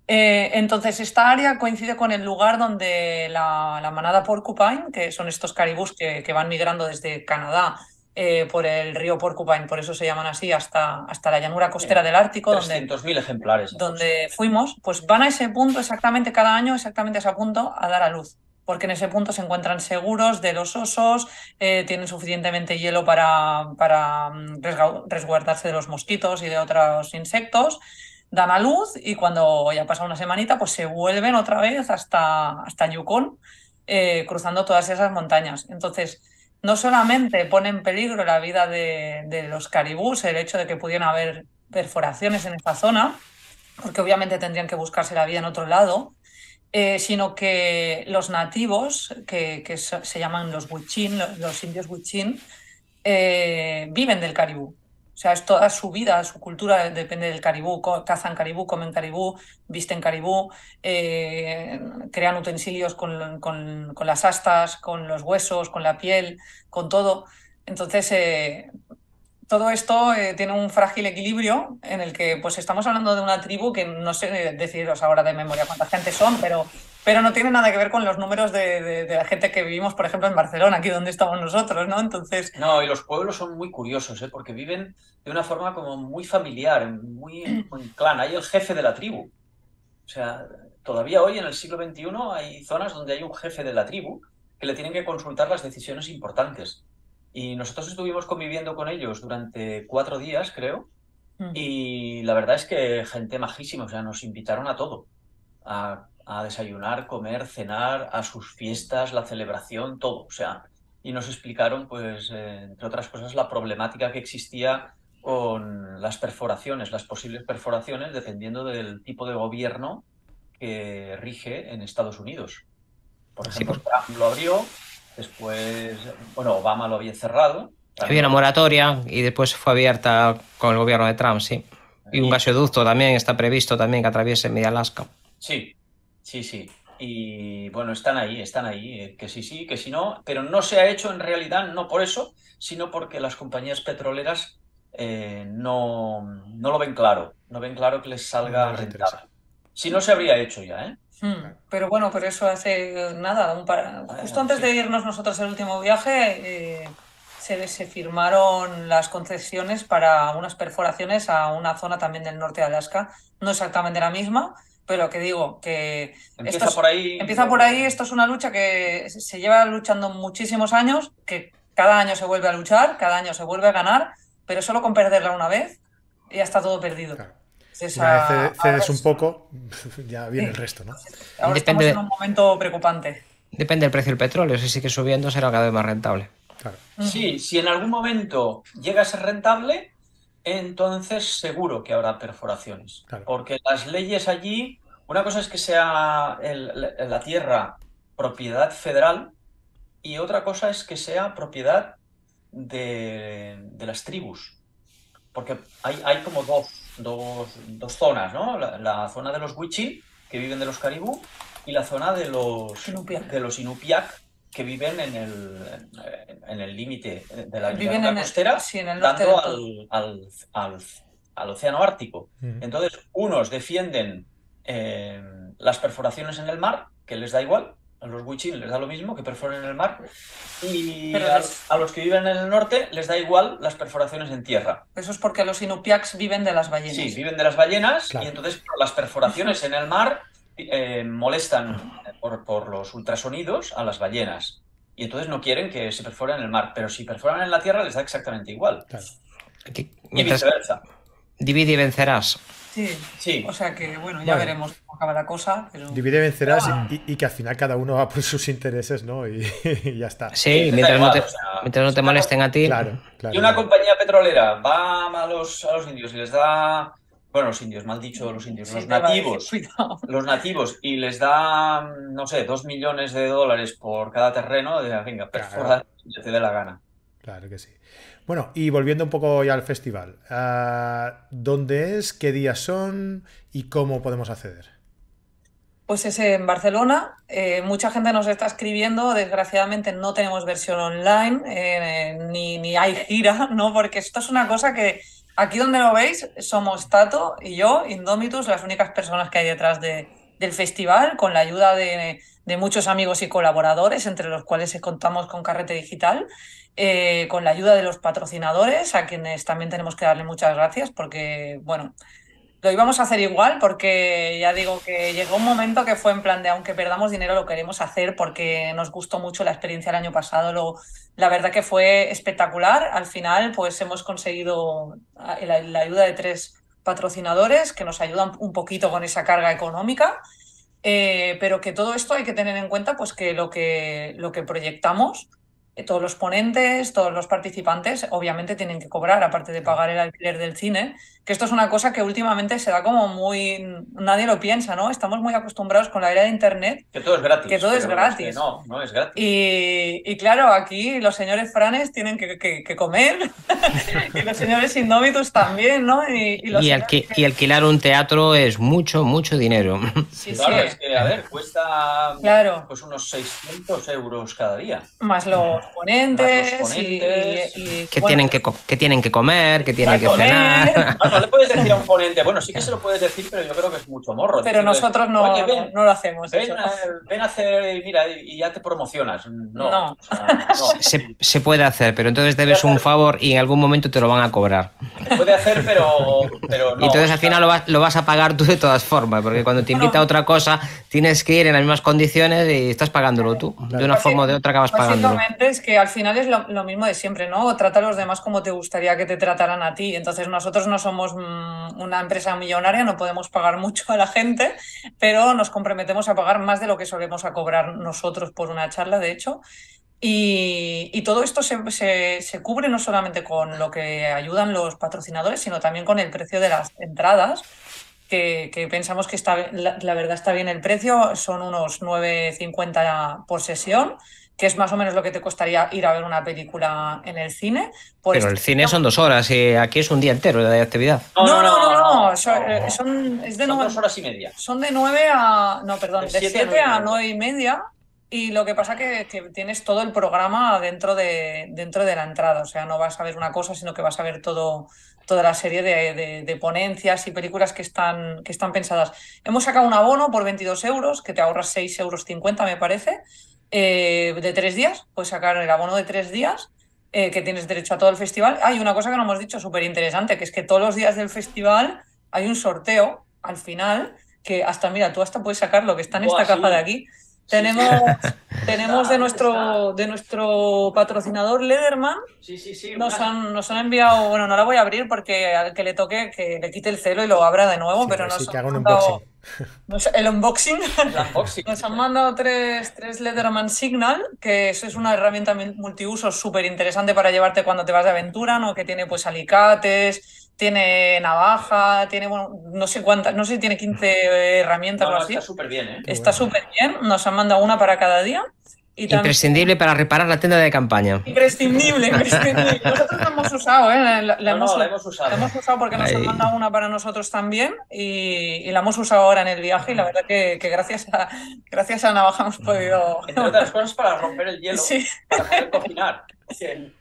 Eh, entonces, esta área coincide con el lugar donde la, manada Porcupine, que son estos caribús que, van migrando desde Canadá eh, por el río Porcupine, por eso se llaman así, hasta, hasta la llanura costera del Ártico. 300.000 ejemplares. Donde fuimos, pues van a ese punto exactamente cada año, exactamente a ese punto, a dar a luz porque en ese punto se encuentran seguros de los osos, eh, tienen suficientemente hielo para, mm, resguardarse de los mosquitos y de otros insectos, dan a luz y cuando ya pasa una semanita, pues se vuelven otra vez hasta, hasta Yukon, eh, cruzando todas esas montañas. Entonces, no solamente pone en peligro la vida de, de los caribús el hecho de que pudieran haber perforaciones en esta zona, porque obviamente tendrían que buscarse la vida en otro lado, eh, sino que los nativos, que, se llaman los Huichin, los, indios Huichin, eh, viven del caribú. O sea, es toda su vida, su cultura depende del caribú. Cazan caribú, comen caribú, visten caribú, eh, crean utensilios con, las astas, con los huesos, con la piel, con todo. Entonces, todo esto eh, tiene un frágil equilibrio en el que pues estamos hablando de una tribu que no sé deciros ahora de memoria cuánta gente son, pero, pero no tiene nada que ver con los números de, la gente que vivimos, por ejemplo, en Barcelona, aquí donde estamos nosotros, ¿no? Entonces... No, y los pueblos son muy curiosos, ¿eh? porque viven de una forma como muy familiar, muy, muy clan. Hay el jefe de la tribu. O sea, todavía hoy en el siglo XXI hay zonas donde hay un jefe de la tribu que le tienen que consultar las decisiones importantes. Y nosotros estuvimos conviviendo con ellos durante cuatro días, creo. Y la verdad es que gente majísima, o sea, nos invitaron a todo. A, desayunar, comer, cenar, a sus fiestas, la celebración, todo. O sea, y nos explicaron, pues, eh, entre otras cosas, la problemática que existía con las perforaciones, las posibles perforaciones, dependiendo del tipo de gobierno que rige en Estados Unidos. Por ejemplo, Trump lo abrió, Después, bueno, Obama lo había cerrado. Había una moratoria y después fue abierta con el gobierno de Trump, sí. Y un gasoducto también está previsto también que atraviese media Alaska. Sí, sí, sí. Y bueno, están ahí, están ahí, eh, que sí, sí, que sí no, pero no se ha hecho en realidad no por eso, sino porque las compañías petroleras eh, no, no lo ven claro, no ven claro que les salga rentable. Si no se habría hecho ya, ¿eh? Hmm, pero bueno, pero eso hace nada, un justo antes de irnos nosotros el último viaje, eh, se, se, firmaron las concesiones para unas perforaciones a una zona también del norte de Alaska, no exactamente la misma, pero que digo que empieza por ahí. Empieza por ahí, esto es una lucha que se lleva luchando muchísimos años, que cada año se vuelve a luchar, cada año se vuelve a ganar, pero solo con perderla una vez ya está todo perdido. Vez cedes un poco, ya viene el resto, ¿no? Ahora Depende estamos en un momento preocupante. Depende del precio del petróleo. Si sigue subiendo, será cada vez más rentable. Sí, si en algún momento llega a ser rentable, entonces seguro que habrá perforaciones. Porque las leyes allí, Una cosa es que sea el- la la tierra propiedad federal y otra cosa es que sea propiedad de, de las tribus. Porque hay, hay como dos, dos, dos zonas, ¿no? La, la zona de los Wichí, que viven de los caribú, y la zona de los Inupiaq. de los Inupiaq, que viven en el, en el límite de la Viven llanura el- costera, sí, en el norte dando del todo. al, al, al, al océano Ártico. Entonces, unos defienden eh, las perforaciones en el mar, que les da igual, a los Wichín les da lo mismo que perforen en el mar, y Pero a, les- a los que viven en el norte les da igual las perforaciones en tierra. Eso es porque los inupiaks viven de las ballenas. Sí, viven de las ballenas Claro. y entonces las perforaciones en el mar eh, molestan por, por los ultrasonidos a las ballenas. Y entonces no quieren que se perforen en el mar, pero si perforan en la tierra les da exactamente igual. Claro. Aquí- Y viceversa. divide y vencerás. Sí. Sí. O sea que, bueno, ya Bueno. veremos acaba la cosa. Pero... Divide y vencerás Ah. y, y que al final cada uno va por sus intereses, ¿no? Y, y ya está. Sí, mientras no, igual, te, o sea, mientras no te molesten a ti. Claro, claro. Y una compañía petrolera va a los, a los indios y les da, bueno, los indios, mal dicho, los indios, Sí, los nativos, los nativos, y les da, no sé, dos millones de dólares por cada terreno, de, venga, perfora, que te dé la gana. Claro que sí. Bueno, y volviendo un poco ya al festival. ah, ¿Dónde es? ¿Qué días son? ¿Y cómo podemos acceder? Pues es en Barcelona. Eh, mucha gente nos está escribiendo. Desgraciadamente no tenemos versión online, eh, ni, ni hay gira, ¿no? Porque esto es una cosa que aquí donde lo veis somos Tato y yo, Indómitus, las únicas personas que hay detrás de- del festival, con la ayuda de, de muchos amigos y colaboradores, entre los cuales contamos con Carrete Digital, eh, con la ayuda de los patrocinadores, a quienes también tenemos que darle muchas gracias, porque, bueno, lo íbamos a hacer igual porque ya digo que llegó un momento que fue en plan de aunque perdamos dinero lo queremos hacer porque nos gustó mucho la experiencia el año pasado. Lo, la verdad que fue espectacular. Al final pues hemos conseguido la, la ayuda de tres patrocinadores que nos ayudan un poquito con esa carga económica. Eh, pero que todo esto hay que tener en cuenta pues que lo que, lo que proyectamos eh, todos los ponentes, todos los participantes, obviamente tienen que cobrar, aparte de pagar el alquiler del cine, que esto es una cosa que últimamente se da como muy... Nadie lo piensa, ¿no? Estamos muy acostumbrados con la era de Internet Que todo es gratis. Que todo es gratis. que no, no es gratis. y, y claro, aquí los señores franes tienen que, que- que comer y los señores indómitos también, ¿no? Y, y los Y, señores alqui- que- y alquilar un teatro es mucho, mucho dinero. sí, Claro, sí, es que, a ver, cuesta Claro. pues unos 600 euros cada día. más los ponentes, Más los y- ponentes. y, y, Que, bueno, tienen que, que tienen que comer, que tienen que Comer. cenar. No, le puedes decir a un ponente, bueno, sí que se lo puedes decir, pero yo creo que es mucho morro. pero Decirle, nosotros no, Oye, ven, no lo hacemos. ven, eso. a, ven a hacer, mira, y ya te promocionas. No, No. o sea, no. Se, se puede hacer, pero entonces debes un favor y en algún momento te lo van a cobrar. Se puede hacer, pero, pero no. y entonces o al final lo vas, lo vas a pagar tú de todas formas, porque cuando te invita a otra cosa tienes que ir en las mismas condiciones y estás pagándolo tú. De una forma o de otra acabas pagándolo. Básicamente es que al final es lo, lo mismo de siempre, ¿no? Trata a los demás como te gustaría que te trataran a ti. Entonces nosotros no somos mm, una empresa millonaria, no podemos pagar mucho a la gente, pero nos comprometemos a pagar más de lo que solemos a cobrar nosotros por una charla, de hecho. Y, todo esto se, se- cubre no solamente con lo que ayudan los patrocinadores, sino también con el precio de las entradas, que, pensamos que está, la verdad está bien el precio, son unos 9,50 por sesión, que es más o menos lo que te costaría ir a ver una película en el cine. Por Pero el este- cine son dos horas y aquí es un día entero de actividad. No, no, no, no, son, no. eh, son- es de Son nueve- dos horas y media. son de 9 a. No, perdón, De de siete a 7 a nueve. 9 y media. Y lo que pasa que, que tienes todo el programa dentro de, dentro de la entrada. O sea, no vas a ver una cosa, sino que vas a ver todo, toda la serie de, de- de ponencias y películas que están, que están pensadas. Hemos sacado un abono por 22 euros, que te ahorras 6,50 euros, me parece, eh, de tres días. Puedes sacar el abono de tres días. eh, que tienes derecho a todo el festival. Hay una cosa que no hemos dicho súper interesante, que es que todos los días del festival hay un sorteo al final, que hasta, mira, tú hasta puedes sacar lo que está en Buah, esta sí. caja de aquí. Sí, Tenemos, tenemos de nuestro, de nuestro patrocinador Lederman, Sí, sí, sí. nos han, nos han enviado, bueno, no la voy a abrir porque al que le toque que le quite el celo y lo abra de nuevo, Sí, pero sí, nos que han haga un mandado- unboxing. nos- el unboxing. el unboxing. Nos han mandado tres, tres Letterman Signal, que eso es una herramienta multiuso súper interesante para llevarte cuando te vas de aventura, ¿no? Que tiene pues alicates, tiene navaja, tiene, bueno, no sé cuántas, no sé si tiene 15 herramientas No, o así. está súper bien, ¿eh? Está súper bien, nos han mandado una para cada día. Y también, Imprescindible para reparar la tienda de campaña. imprescindible, imprescindible. Nosotros la hemos usado, ¿eh? La, la No, no, hemos, la hemos usado. la hemos usado porque nos han mandado una para nosotros también y, y la hemos usado ahora en el viaje y la verdad que, que gracias, a, gracias a Navaja hemos podido... Entre otras cosas para romper el hielo, Sí, para poder cocinar.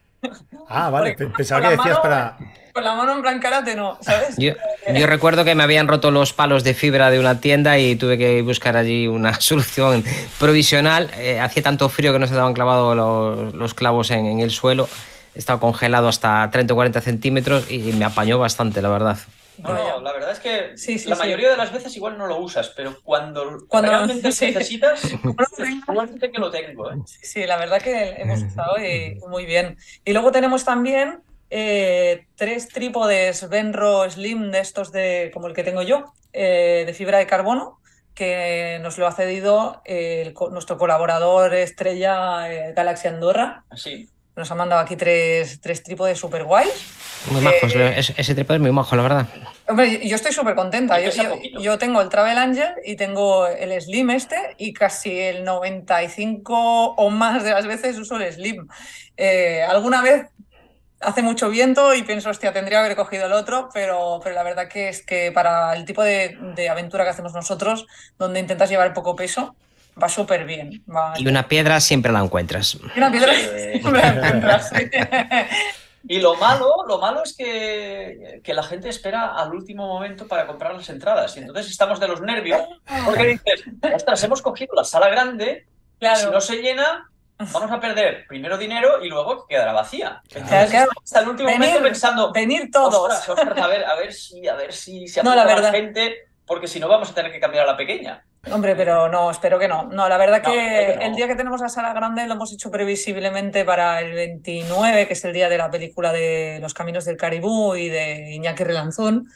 Ah, vale. Porque Pensaba que decías mano- para. Con la mano en plan karate no, ¿sabes? Yo, yo recuerdo que me habían roto los palos de fibra de una tienda y tuve que buscar allí una solución provisional. Eh, hacía tanto frío que no se daban clavados los, los clavos en, en el suelo. Estaba congelado hasta 30 o 40 centímetros y me apañó bastante, la verdad. No, no, la verdad es que Sí, sí, la sí. mayoría de las veces igual no lo usas, pero cuando, Cuando- realmente necesitas, igualmente que lo tengo. ¿eh? Sí, la verdad que hemos usado y muy bien. Y luego tenemos también eh, tres trípodes Benro Slim de estos de como el que tengo yo, eh, de fibra de carbono, que nos lo ha cedido el nuestro colaborador estrella eh, Galaxy Andorra. Así. Nos ha mandado aquí tres, tres trípodes súper guays. Muy majos, Eh, ese, ese trípode es muy majo, la verdad. Hombre, yo estoy súper contenta. Yo, tengo el Travel Angel y tengo el Slim este y casi el 95 o más de las veces uso el Slim. Eh, alguna vez hace mucho viento y pienso, hostia, tendría que haber cogido el otro, pero, pero la verdad que es que para el tipo de, de aventura que hacemos nosotros, donde intentas llevar poco peso, va súper bien. Va... Y una piedra siempre la encuentras. Y una piedra Sí. me la encuentras, sí. Y lo malo, lo malo es que, que la gente espera al último momento para comprar las entradas. Y entonces estamos de los nervios porque dices, ostras, hemos cogido la sala grande y si Claro. no se llena, vamos a perder primero dinero y luego quedará vacía. Entonces, Claro, hasta el último Venir- momento pensando, Venir todos. ostras, ostras, a ver, a ver si, a ver si se No, la gente, porque si no vamos a tener que cambiar a la pequeña. Hombre, pero no, espero que no. No, la verdad No, que espero que no. el día que tenemos la sala grande lo hemos hecho previsiblemente para el 29, que es el día de la película de Los Caminos del Caribú y de Iñaki Relanzón,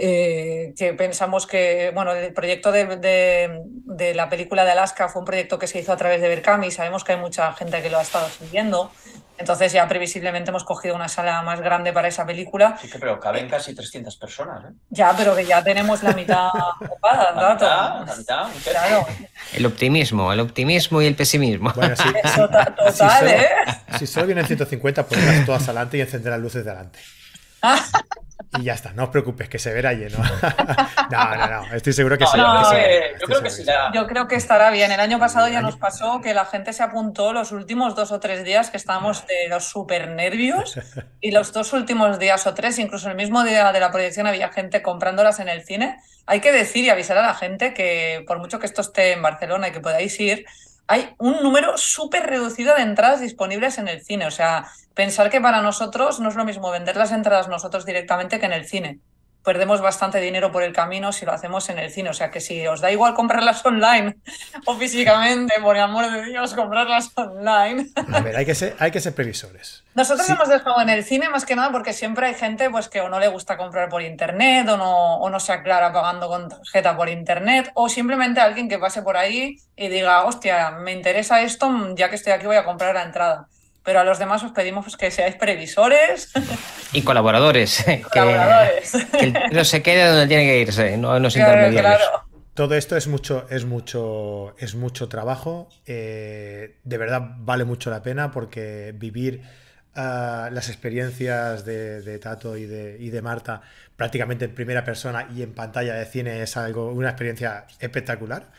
eh, que pensamos que, bueno, el proyecto de, de- de la película de Alaska fue un proyecto que se hizo a través de Berkami, sabemos que hay mucha gente que lo ha estado siguiendo, entonces ya previsiblemente hemos cogido una sala más grande para esa película, Sí que, pero caben casi 300 personas. ¿eh? ya, pero que ya tenemos la mitad ocupada, La mitad, la mitad. Claro, El optimismo, el optimismo y el pesimismo. Bueno, sí. eso total, Si solo, ¿eh? si solo vienen 150, ponerlas todas adelante y encender las luces de adelante. Y ya está, no os preocupes, que se verá lleno. No, no, no, estoy seguro que No, sí. yo no, que creo que- estoy yo creo que seguro sí, la- Yo creo que estará bien. El año pasado ya año- nos pasó que la gente se apuntó los últimos dos o tres días que estábamos de los super nervios y los dos últimos días o tres, incluso el mismo día de la proyección había gente comprándolas en el cine. Hay que decir y avisar a la gente que por mucho que esto esté en Barcelona y que podáis ir, hay un número súper reducido de entradas disponibles en el cine. O sea, pensar que para nosotros no es lo mismo vender las entradas nosotros directamente que en el cine. Perdemos bastante dinero por el camino si lo hacemos en el cine. O sea que si os da igual comprarlas online o físicamente, por el amor de Dios, comprarlas online. A ver, hay que ser, hay que ser previsores. Nosotros Sí. hemos dejado en el cine más que nada porque siempre hay gente pues, que o no le gusta comprar por internet o no, o no se aclara pagando con tarjeta por internet o simplemente alguien que pase por ahí y diga, hostia, me interesa esto, ya que estoy aquí voy a comprar la entrada. Pero a los demás os pedimos pues, que seáis previsores, Y colaboradores. Que, colaboradores. que el tiro se quede donde tiene que irse, no en los Claro, intermediarios. claro. Todo esto es mucho, es mucho, es mucho trabajo. eh, de verdad vale mucho la pena porque vivir ah, las experiencias de, de Tato y de, y de Marta prácticamente en primera persona y en pantalla de cine es algo, una experiencia espectacular.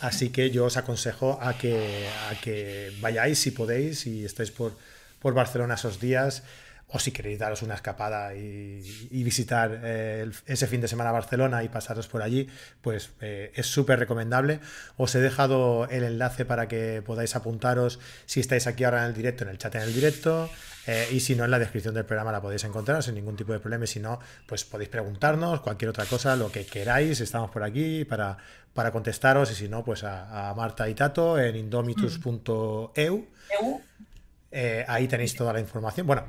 Así que yo os aconsejo a que, a que vayáis si podéis, si estáis por, por Barcelona esos días, o si queréis daros una escapada y, visitar eh, ese fin de semana Barcelona y pasaros por allí, pues eh, es súper recomendable. Os he dejado el enlace para que podáis apuntaros si estáis aquí ahora en el directo, en el chat en el directo, eh, y si no, en la descripción del programa la podéis encontrar sin ningún tipo de problema. Y si no, pues podéis preguntarnos cualquier otra cosa, lo que queráis, estamos por aquí para, para contestaros. Y si no, pues a, a Marta y Tato en indomitus.eu. Eh, ahí tenéis toda la información. Bueno,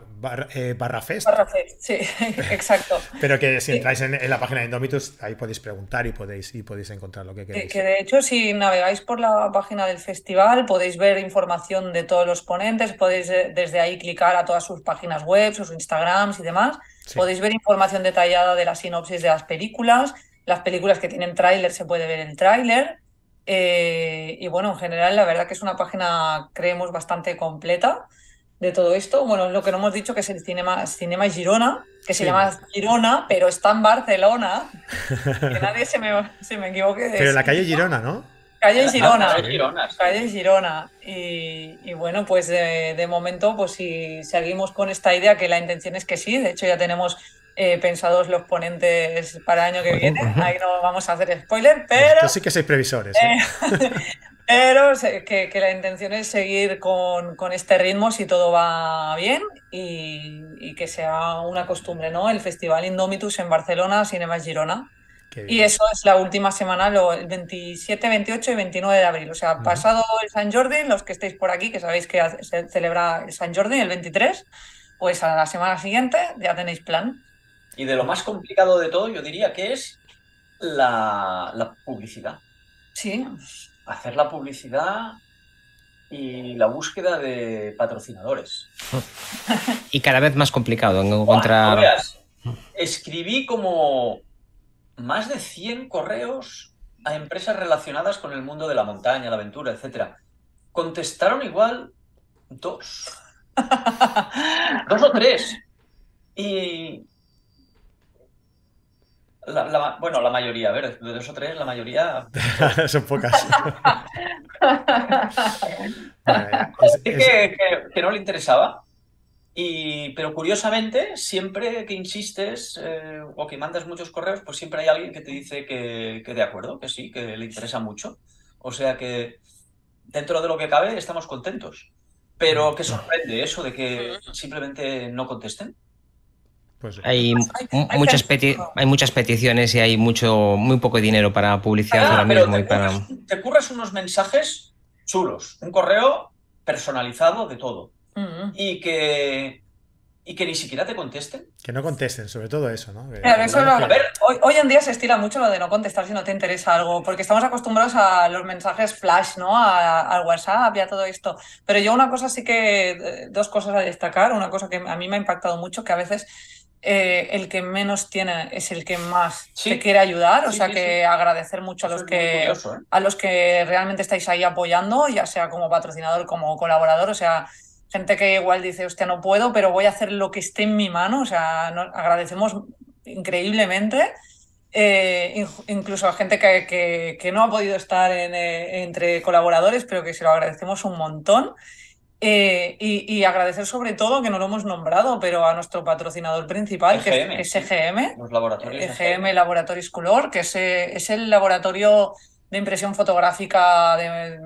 eh, barra, Fest. Barra Fest, sí, exacto. Pero que si entráis en, la página de Indomitus, ahí podéis preguntar y podéis, y podéis encontrar lo que queréis. Que, de hecho, si navegáis por la página del festival, podéis ver información de todos los ponentes, podéis eh, desde ahí clicar a todas sus páginas web, sus Instagrams y demás. Podéis ver información detallada de la sinopsis de las películas. Las películas que tienen tráiler se puede ver el tráiler. Eh, y bueno, en general, la verdad que es una página, creemos, bastante completa de todo esto. Bueno, lo que no hemos dicho que es el Cinema, Cinema Girona, que se llama Girona, pero está en Barcelona. que nadie se me, se me equivoque. pero en la calle Girona, ¿no? Calle Girona. calle Girona. Y, bueno, pues de, momento, pues si seguimos con esta idea, que la intención es que sí, de hecho ya tenemos eh, pensados los ponentes para el año que viene. Ahí no vamos a hacer spoiler, pero. Yo sí que soy previsores. ¿eh? Eh, pero que, la intención es seguir con, este ritmo si todo va bien y, que sea una costumbre, ¿no? El Festival Indomitus en Barcelona, Cinema Girona. Y eso es la última semana, el 27, 28 y 29 de abril. O sea, pasado el San Jordi, los que estéis por aquí, que sabéis que se celebra el San Jordi el 23, pues a la semana siguiente ya tenéis plan. Y de lo más complicado de todo, yo diría que es la, publicidad. Sí. Hacer la publicidad y la búsqueda de patrocinadores. Y cada vez más complicado encontrar. escribí como más de 100 correos a empresas relacionadas con el mundo de la montaña, la aventura, etc. Contestaron igual dos. dos o tres. Y bueno, la mayoría, a ver, de dos o tres, la mayoría. Son pocas. Que, no le interesaba. Y, pero curiosamente, siempre que insistes eh, o que mandas muchos correos, pues siempre hay alguien que te dice que, que de acuerdo, que sí, que le interesa mucho. O sea que dentro de lo que cabe estamos contentos. Pero que sorprende eso de que simplemente no contesten. Pues hay, muchas hay muchas peticiones y hay mucho muy poco dinero para publicidad ahora mismo. Te, y para... te curras unos mensajes chulos, un correo personalizado de todo. Y que y que ni siquiera te contesten. Que no contesten, sobre todo eso, ¿no? hoy, en día se estila mucho lo de no contestar si no te interesa algo, porque estamos acostumbrados a los mensajes flash, ¿no? al WhatsApp y a todo esto. Pero yo una cosa sí que, eh, dos cosas a destacar, una cosa que a mí me ha impactado mucho, que a veces eh, el que menos tiene es el que más te quiere ayudar. O sea que agradecer mucho a los que ¿eh? a los que realmente estáis ahí apoyando, ya sea como patrocinador, como colaborador. O sea, gente que igual dice, hostia, no puedo, pero voy a hacer lo que esté en mi mano. O sea, agradecemos increíblemente. Eh, incluso a gente que, que, no ha podido estar entre colaboradores, pero que se lo agradecemos un montón. Eh, y, agradecer sobre todo, que no lo hemos nombrado, pero a nuestro patrocinador principal, que es, EGM, Los laboratorios EGM Laboratories Color, que es, es, el laboratorio de impresión fotográfica de,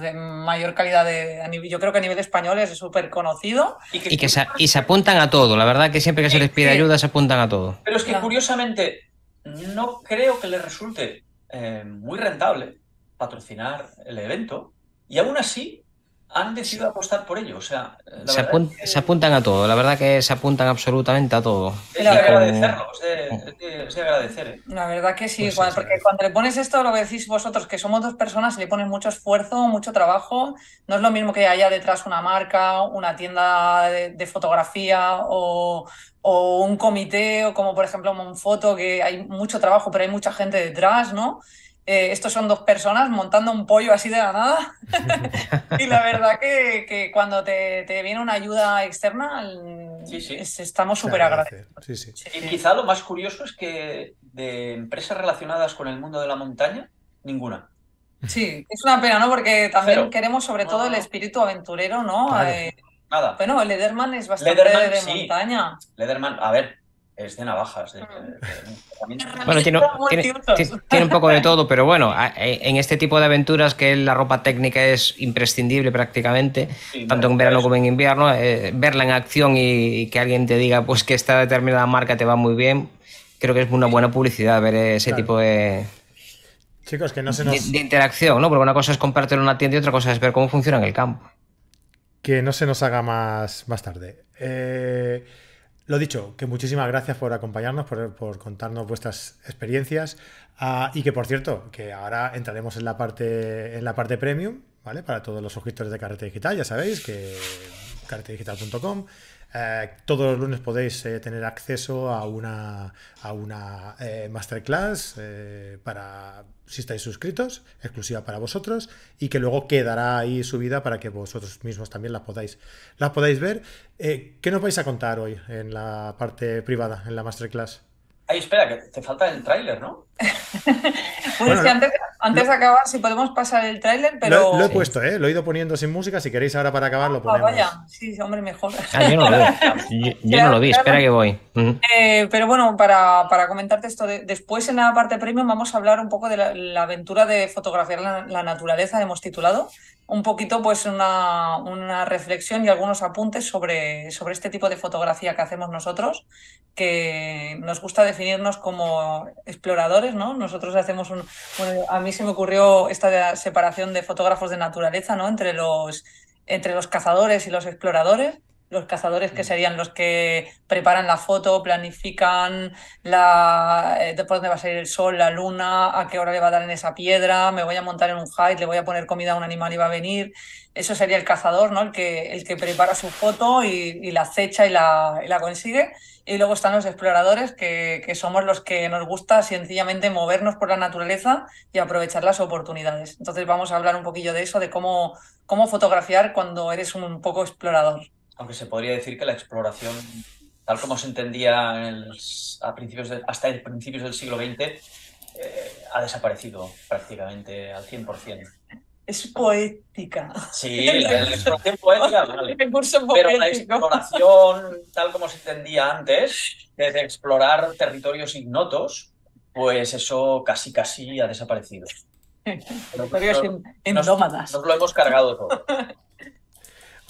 de mayor calidad. De, yo creo que a nivel español es súper conocido. Y, que, se, y se apuntan a todo, la verdad que siempre que se les pide ayuda se apuntan a todo. Pero es que curiosamente no creo que les resulte eh, muy rentable patrocinar el evento y aún así han decidido apostar por ello. O sea, se, apuntan a todo, la verdad que se apuntan absolutamente a todo. Es de agradecerlo, es de, agradecer. ¿eh? La verdad que sí, pues porque cuando le pones esto, lo que decís vosotros, que somos dos personas, le pones mucho esfuerzo, mucho trabajo. No es lo mismo que haya detrás una marca, una tienda de, fotografía o, o, un comité, o como por ejemplo Monfoto, que hay mucho trabajo, pero hay mucha gente detrás, ¿no? Eh, estos son dos personas montando un pollo así de la nada. y la verdad que, cuando te, viene una ayuda externa, estamos súper agradecidos. y quizá lo más curioso es que de empresas relacionadas con el mundo de la montaña, ninguna. Sí, es una pena, ¿no? Porque también queremos sobre todo el espíritu aventurero, ¿no? Eh, Nada. Bueno, Lederman es bastante de montaña. Lederman, a ver, es de navajas. bueno, tiene, un poco de todo, pero bueno, e, en este tipo de aventuras que la ropa técnica es imprescindible prácticamente, tanto en verano como en invierno, eh, verla en acción y, que alguien te diga pues que esta determinada marca te va muy bien, creo que es una buena publicidad ver ese tipo de... Chicos, que no se nos... De, interacción, ¿no? Porque una cosa es en una tienda y otra cosa es ver cómo funciona en el campo que no se nos haga más, más tarde. Eh, lo dicho, que muchísimas gracias por acompañarnos, por, contarnos vuestras experiencias. Ah, y que por cierto, que ahora entraremos en la parte en la parte premium, ¿vale? Para todos los suscriptores de Carrete Digital, ya sabéis que carretedigital.com eh, todos los lunes podéis eh, tener acceso a una, a una eh, masterclass para si estáis suscritos, exclusiva para vosotros, y que luego quedará ahí subida para que vosotros mismos también la podáis, la podáis ver. ¿Qué nos vais a contar hoy en la parte privada, en la masterclass? Ay, espera, que te falta el tráiler, ¿no? pues que antes, antes de acabar, si podemos pasar el tráiler, pero... Lo, he puesto, ¿eh? Lo he ido poniendo sin música. Si queréis ahora para acabar, lo ah, ponemos. Ah, vaya, sí, hombre, mejor. Ah, yo no lo vi. Yo, no lo vi, espera que voy. Eh, pero bueno, para, para, comentarte esto, después en la parte premium vamos a hablar un poco de la, aventura de fotografiar la, la naturaleza, hemos titulado un poquito pues una, una, reflexión y algunos apuntes sobre, sobre este tipo de fotografía que hacemos nosotros, que nos gusta definirnos como exploradores, ¿no? Nosotros hacemos un... a mí se me ocurrió esta separación de fotógrafos de naturaleza, ¿no? Entre los, entre los cazadores y los exploradores los cazadores que mm. serían los que preparan la foto, planifican la, eh, de por dónde va a salir el sol, la luna, a qué hora le va a dar en esa piedra, me voy a montar en un hike, le voy a poner comida a un animal y va a venir. Eso sería el cazador, ¿no? El que, el que prepara su foto y, la acecha y la, y la, consigue. Y luego están los exploradores, que, que somos los que nos gusta sencillamente movernos por la naturaleza y aprovechar las oportunidades. Entonces vamos a hablar un poquillo de eso, de cómo, cómo fotografiar cuando eres un poco explorador aunque se podría decir que la exploración, tal como se entendía a principios hasta el principios del siglo XX, eh, ha desaparecido prácticamente al 100%. Es poética. Sí, la, exploración poética, vale. Pero la exploración, tal como se entendía antes, de explorar territorios ignotos, pues eso casi casi ha desaparecido. Territorios indómadas. nos lo hemos cargado todo.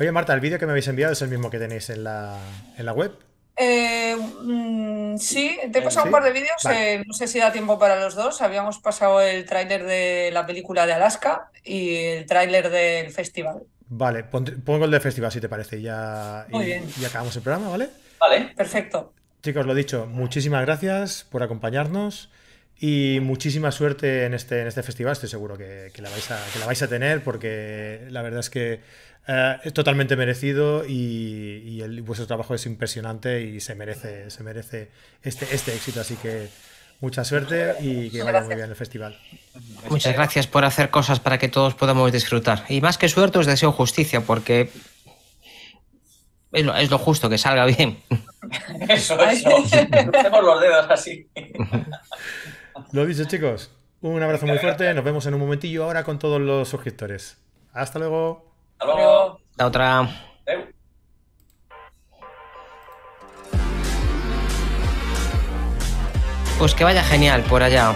Oye, Marta, el vídeo que me habéis enviado es el mismo que tenéis en la, en la web. Eh, mm, sí, te he pasado un par de vídeos, eh, no sé si da tiempo para los dos. Habíamos pasado el tráiler de la película de Alaska y el tráiler del festival. Vale, pongo el del festival si te parece ya, Muy y, bien. y acabamos el programa, ¿vale? Vale, perfecto. Chicos, lo dicho, muchísimas gracias por acompañarnos y muchísima suerte en este, en este festival. Estoy seguro que, la vais a, que la vais a tener porque la verdad es que eh, es totalmente merecido y, el, vuestro trabajo es impresionante y se merece, se merece este, este éxito. Así que mucha suerte y que vaya muy bien el festival. Muchas gracias por hacer cosas para que todos podamos disfrutar. Y más que suerte os deseo justicia porque es lo, es lo justo, que salga bien. Eso, eso. Hacemos los dedos así. Lo dicho, chicos. Un abrazo muy fuerte. Nos vemos en un momentillo ahora con todos los suscriptores. Hasta luego. Hasta luego. La otra. Pues que vaya genial por allá.